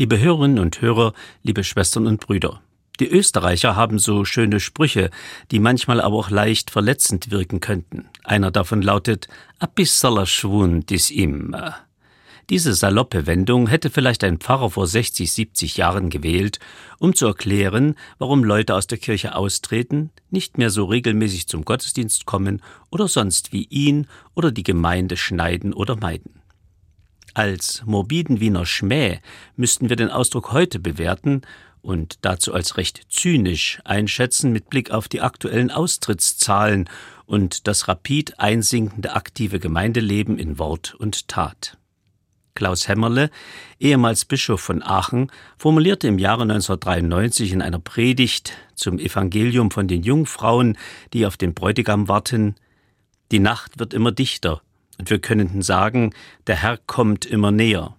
Liebe Hörerinnen und Hörer, liebe Schwestern und Brüder. Die Österreicher haben so schöne Sprüche, die manchmal aber auch leicht verletzend wirken könnten. Einer davon lautet A bissaler Schwund is immer. Diese saloppe Wendung hätte vielleicht ein Pfarrer vor 60, 70 Jahren gewählt, um zu erklären, warum Leute aus der Kirche austreten, nicht mehr so regelmäßig zum Gottesdienst kommen oder sonst wie ihn oder die Gemeinde schneiden oder meiden. Als morbiden Wiener Schmäh müssten wir den Ausdruck heute bewerten und dazu als recht zynisch einschätzen mit Blick auf die aktuellen Austrittszahlen und das rapid einsinkende aktive Gemeindeleben in Wort und Tat. Klaus Hämmerle, ehemals Bischof von Aachen, formulierte im Jahre 1993 in einer Predigt zum Evangelium von den Jungfrauen, die auf den Bräutigam warten, die Nacht wird immer dichter, und wir könnten sagen, der Herr kommt immer näher.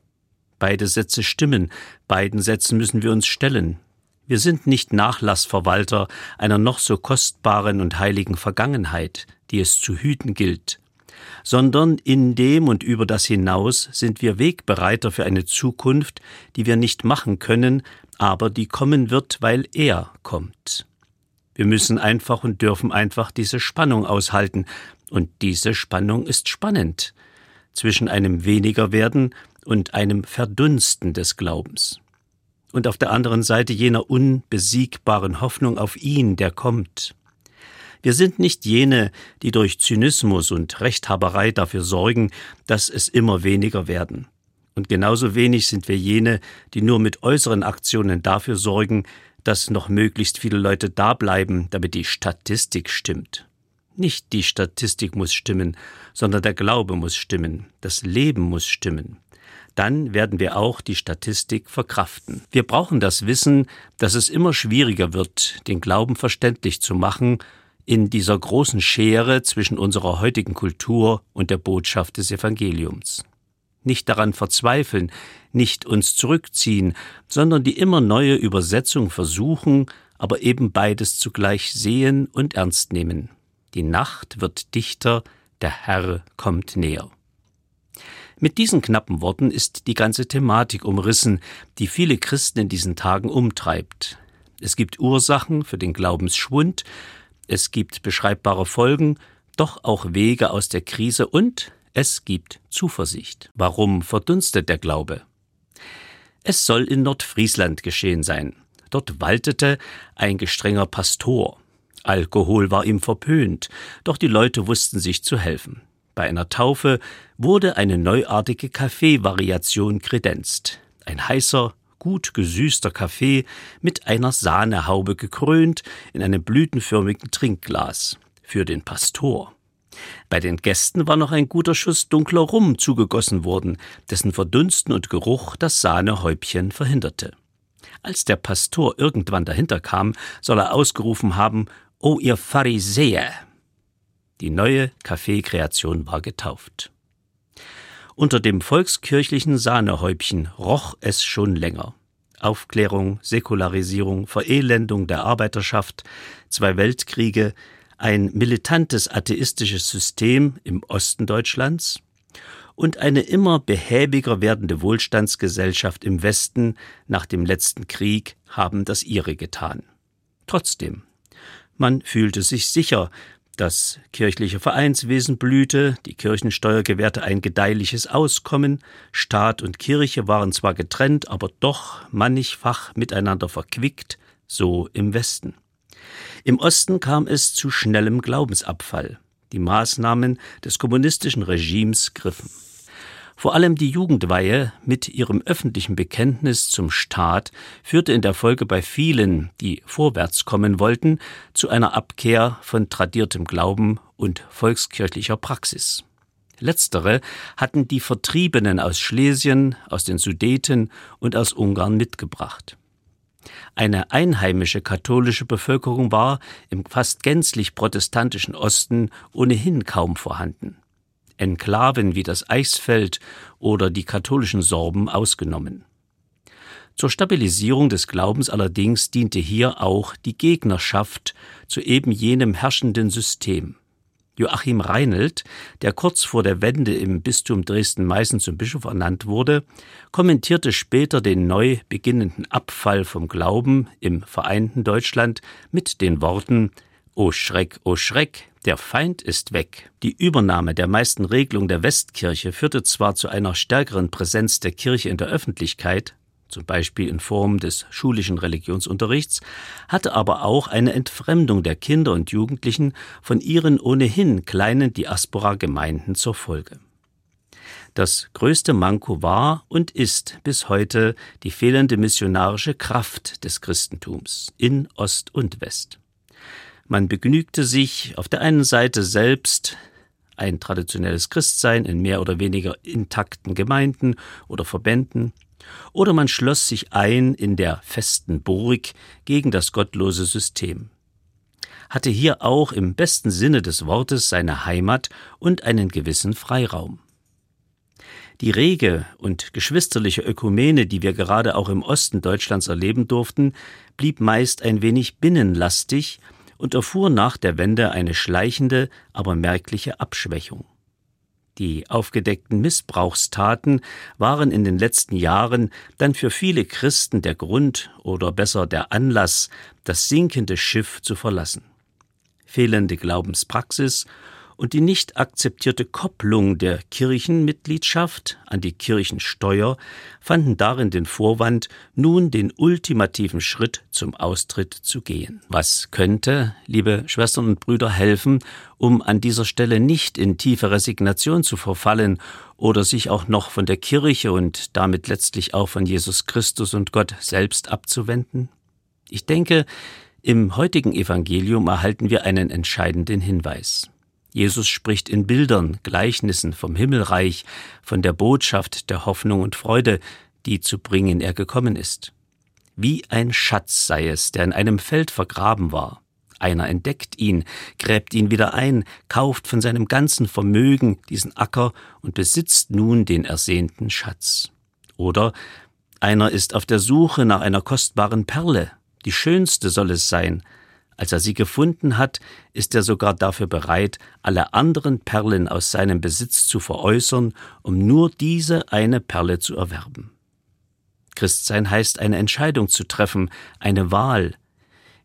Beide Sätze stimmen, beiden Sätzen müssen wir uns stellen. Wir sind nicht Nachlassverwalter einer noch so kostbaren und heiligen Vergangenheit, die es zu hüten gilt sondern in dem und über das hinaus sind wir Wegbereiter für eine Zukunft, die wir nicht machen können, aber die kommen wird, weil er kommt. Wir müssen einfach und dürfen einfach diese Spannung aushalten, und diese Spannung ist spannend zwischen einem weniger werden und einem Verdunsten des Glaubens. Und auf der anderen Seite jener unbesiegbaren Hoffnung auf ihn, der kommt. Wir sind nicht jene, die durch Zynismus und Rechthaberei dafür sorgen, dass es immer weniger werden. Und genauso wenig sind wir jene, die nur mit äußeren Aktionen dafür sorgen, dass noch möglichst viele Leute da bleiben, damit die Statistik stimmt. Nicht die Statistik muss stimmen, sondern der Glaube muss stimmen, das Leben muss stimmen. Dann werden wir auch die Statistik verkraften. Wir brauchen das Wissen, dass es immer schwieriger wird, den Glauben verständlich zu machen in dieser großen Schere zwischen unserer heutigen Kultur und der Botschaft des Evangeliums. Nicht daran verzweifeln, nicht uns zurückziehen, sondern die immer neue Übersetzung versuchen, aber eben beides zugleich sehen und ernst nehmen. Die Nacht wird dichter, der Herr kommt näher. Mit diesen knappen Worten ist die ganze Thematik umrissen, die viele Christen in diesen Tagen umtreibt. Es gibt Ursachen für den Glaubensschwund, es gibt beschreibbare Folgen, doch auch Wege aus der Krise und es gibt Zuversicht. Warum verdunstet der Glaube? Es soll in Nordfriesland geschehen sein. Dort waltete ein gestrenger Pastor. Alkohol war ihm verpönt, doch die Leute wussten sich zu helfen. Bei einer Taufe wurde eine neuartige Kaffeevariation kredenzt. Ein heißer, gut gesüßter Kaffee mit einer Sahnehaube gekrönt in einem blütenförmigen Trinkglas für den Pastor. Bei den Gästen war noch ein guter Schuss dunkler Rum zugegossen worden, dessen Verdunsten und Geruch das Sahnehäubchen verhinderte. Als der Pastor irgendwann dahinter kam, soll er ausgerufen haben, O ihr Pharisäer! Die neue Kaffeekreation war getauft. Unter dem volkskirchlichen Sahnehäubchen roch es schon länger. Aufklärung, Säkularisierung, Verelendung der Arbeiterschaft, zwei Weltkriege, ein militantes atheistisches System im Osten Deutschlands und eine immer behäbiger werdende Wohlstandsgesellschaft im Westen nach dem letzten Krieg haben das ihre getan. Trotzdem, man fühlte sich sicher, das kirchliche Vereinswesen blühte, die Kirchensteuer gewährte ein gedeihliches Auskommen, Staat und Kirche waren zwar getrennt, aber doch mannigfach miteinander verquickt, so im Westen. Im Osten kam es zu schnellem Glaubensabfall. Die Maßnahmen des kommunistischen Regimes griffen. Vor allem die Jugendweihe mit ihrem öffentlichen Bekenntnis zum Staat führte in der Folge bei vielen, die vorwärts kommen wollten, zu einer Abkehr von tradiertem Glauben und volkskirchlicher Praxis. Letztere hatten die Vertriebenen aus Schlesien, aus den Sudeten und aus Ungarn mitgebracht. Eine einheimische katholische Bevölkerung war im fast gänzlich protestantischen Osten ohnehin kaum vorhanden. Enklaven wie das Eichsfeld oder die katholischen Sorben ausgenommen. Zur Stabilisierung des Glaubens allerdings diente hier auch die Gegnerschaft zu eben jenem herrschenden System. Joachim Reinelt, der kurz vor der Wende im Bistum Dresden-Meißen zum Bischof ernannt wurde, kommentierte später den neu beginnenden Abfall vom Glauben im vereinten Deutschland mit den Worten O Schreck, o Schreck, der Feind ist weg. Die Übernahme der meisten Regelungen der Westkirche führte zwar zu einer stärkeren Präsenz der Kirche in der Öffentlichkeit, zum Beispiel in Form des schulischen Religionsunterrichts, hatte aber auch eine Entfremdung der Kinder und Jugendlichen von ihren ohnehin kleinen Diaspora-Gemeinden zur Folge. Das größte Manko war und ist bis heute die fehlende missionarische Kraft des Christentums in Ost und West. Man begnügte sich auf der einen Seite selbst ein traditionelles Christsein in mehr oder weniger intakten Gemeinden oder Verbänden, oder man schloss sich ein in der festen Burg gegen das gottlose System, hatte hier auch im besten Sinne des Wortes seine Heimat und einen gewissen Freiraum. Die rege und geschwisterliche Ökumene, die wir gerade auch im Osten Deutschlands erleben durften, blieb meist ein wenig binnenlastig und erfuhr nach der Wende eine schleichende, aber merkliche Abschwächung. Die aufgedeckten Missbrauchstaten waren in den letzten Jahren dann für viele Christen der Grund oder besser der Anlass, das sinkende Schiff zu verlassen. Fehlende Glaubenspraxis und die nicht akzeptierte Kopplung der Kirchenmitgliedschaft an die Kirchensteuer fanden darin den Vorwand, nun den ultimativen Schritt zum Austritt zu gehen. Was könnte, liebe Schwestern und Brüder, helfen, um an dieser Stelle nicht in tiefe Resignation zu verfallen oder sich auch noch von der Kirche und damit letztlich auch von Jesus Christus und Gott selbst abzuwenden? Ich denke, im heutigen Evangelium erhalten wir einen entscheidenden Hinweis. Jesus spricht in Bildern, Gleichnissen vom Himmelreich, von der Botschaft der Hoffnung und Freude, die zu bringen er gekommen ist. Wie ein Schatz sei es, der in einem Feld vergraben war. Einer entdeckt ihn, gräbt ihn wieder ein, kauft von seinem ganzen Vermögen diesen Acker und besitzt nun den ersehnten Schatz. Oder einer ist auf der Suche nach einer kostbaren Perle, die schönste soll es sein, als er sie gefunden hat, ist er sogar dafür bereit, alle anderen Perlen aus seinem Besitz zu veräußern, um nur diese eine Perle zu erwerben. Christsein heißt eine Entscheidung zu treffen, eine Wahl.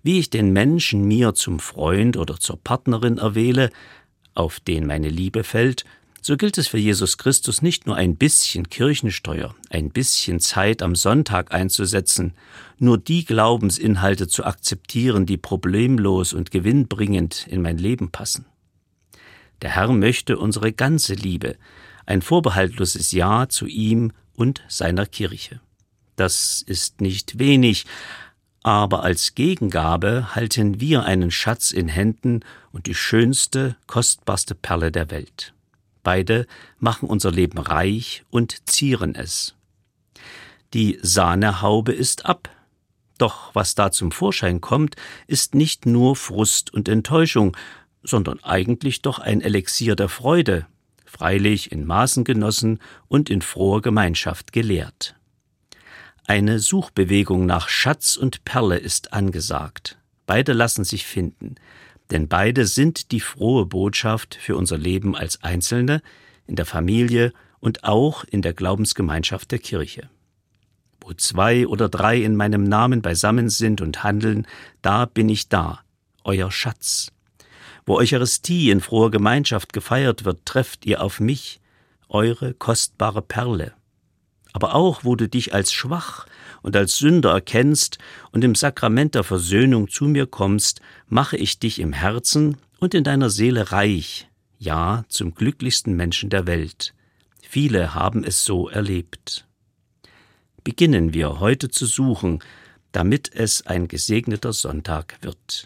Wie ich den Menschen mir zum Freund oder zur Partnerin erwähle, auf den meine Liebe fällt, so gilt es für Jesus Christus nicht nur ein bisschen Kirchensteuer, ein bisschen Zeit am Sonntag einzusetzen, nur die Glaubensinhalte zu akzeptieren, die problemlos und gewinnbringend in mein Leben passen. Der Herr möchte unsere ganze Liebe, ein vorbehaltloses Ja zu ihm und seiner Kirche. Das ist nicht wenig, aber als Gegengabe halten wir einen Schatz in Händen und die schönste, kostbarste Perle der Welt. Beide machen unser Leben reich und zieren es. Die Sahnehaube ist ab. Doch was da zum Vorschein kommt, ist nicht nur Frust und Enttäuschung, sondern eigentlich doch ein Elixier der Freude, freilich in Maßen genossen und in froher Gemeinschaft gelehrt. Eine Suchbewegung nach Schatz und Perle ist angesagt. Beide lassen sich finden denn beide sind die frohe Botschaft für unser Leben als Einzelne, in der Familie und auch in der Glaubensgemeinschaft der Kirche. Wo zwei oder drei in meinem Namen beisammen sind und handeln, da bin ich da, euer Schatz. Wo Eucharistie in froher Gemeinschaft gefeiert wird, trefft ihr auf mich, eure kostbare Perle. Aber auch wo du dich als schwach und als Sünder erkennst und im Sakrament der Versöhnung zu mir kommst, mache ich dich im Herzen und in deiner Seele reich, ja zum glücklichsten Menschen der Welt. Viele haben es so erlebt. Beginnen wir heute zu suchen, damit es ein gesegneter Sonntag wird.